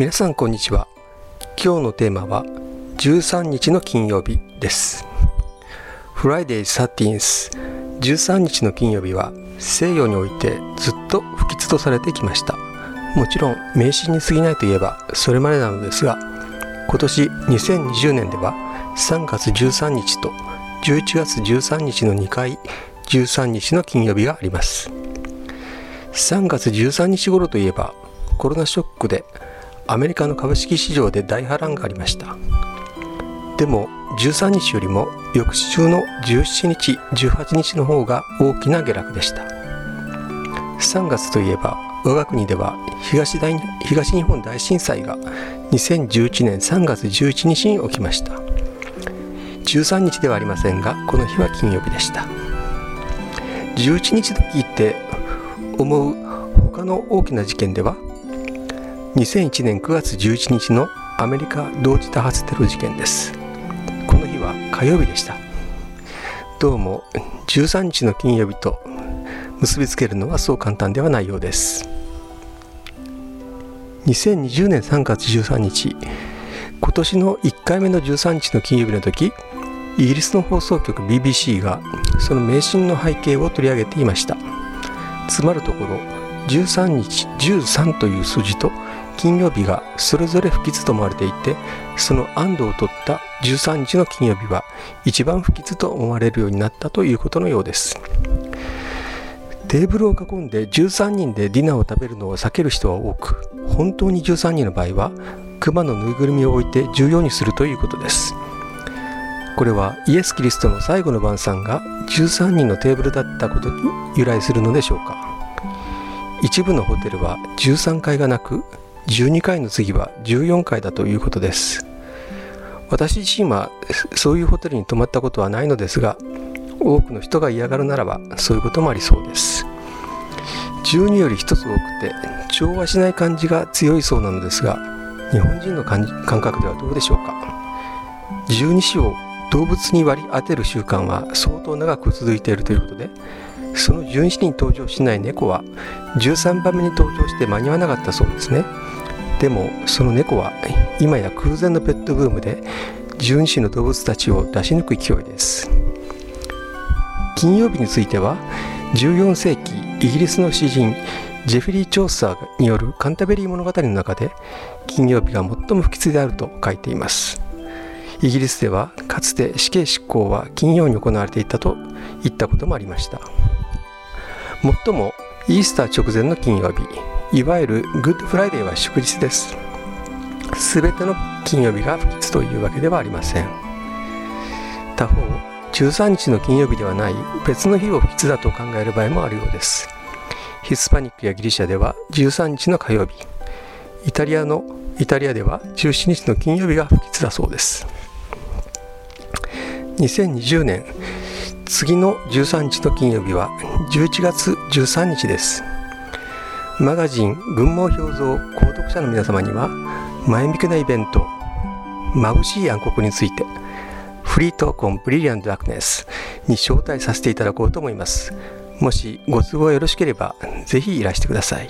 皆さんこんにちは。今日のテーマは13日の金曜日です。Friday 13th 13日の金曜日は西洋においてずっと不吉とされてきました。もちろん迷信に過ぎないといえばそれまでなのですが今年2020年では3月13日と11月13日の2回13日の金曜日があります。3月13日頃といえばコロナショックでアメリカの株式市場で大波乱がありました。でも13日よりも翌週の17日18日の方が大きな下落でした。3月といえば我が国では東大東日本大震災が2011年3月11日に起きました。13日ではありませんがこの日は金曜日でした。11日と聞いて思う他の大きな事件では2001年9月11日のアメリカ同時多発テロ事件です。この日は火曜日でした。どうも13日の金曜日と結びつけるのはそう簡単ではないようです。2020年3月13日今年の1回目の13日の金曜日の時イギリスの放送局 BBC がその迷信の背景を取り上げていました。つまるところ13日13という数字と金曜日がそれぞれ不吉と思われていてその安堵を取った13日の金曜日は一番不吉と思われるようになったということのようです。テーブルを囲んで13人でディナーを食べるのを避ける人は多く本当に13人の場合は熊のぬいぐるみを置いて14にするということです。これはイエス・キリストの最後の晩餐が13人のテーブルだったことに由来するのでしょうか。一部のホテルは13階がなく12回の次は14回だということです。私自身はそういうホテルに泊まったことはないのですが多くの人が嫌がるならばそういうこともありそうです。12より1つ多くて調和しない感じが強いそうなのですが日本人の感覚ではどうでしょうか。12子を動物に割り当てる習慣は相当長く続いているということでその12子に登場しない猫は13番目に登場して間に合わなかったそうですね。でもその猫は今や空前のペットブームで12種の動物たちを出し抜く勢いです。金曜日については14世紀イギリスの詩人ジェフリー・チョーサーによるカンタベリー物語の中で金曜日が最も不吉であると書いています。イギリスではかつて死刑執行は金曜に行われていたと言ったこともありました。もっともイースター直前の金曜日。いわゆる Good Friday は祝日です。すべての金曜日が不吉というわけではありません。他方13日の金曜日ではない別の日を不吉だと考える場合もあるようです。ヒスパニックやギリシャでは13日の火曜日。イタリアのイタリアでは17日の金曜日が不吉だそうです。2020年次の13日の金曜日は11月13日です。マガジン群毛表像購読者の皆様には前向きなイベント眩しい暗黒についてフリートーコンブリリアントダークネスに招待させていただこうと思います。もしご都合よろしければぜひいらしてください。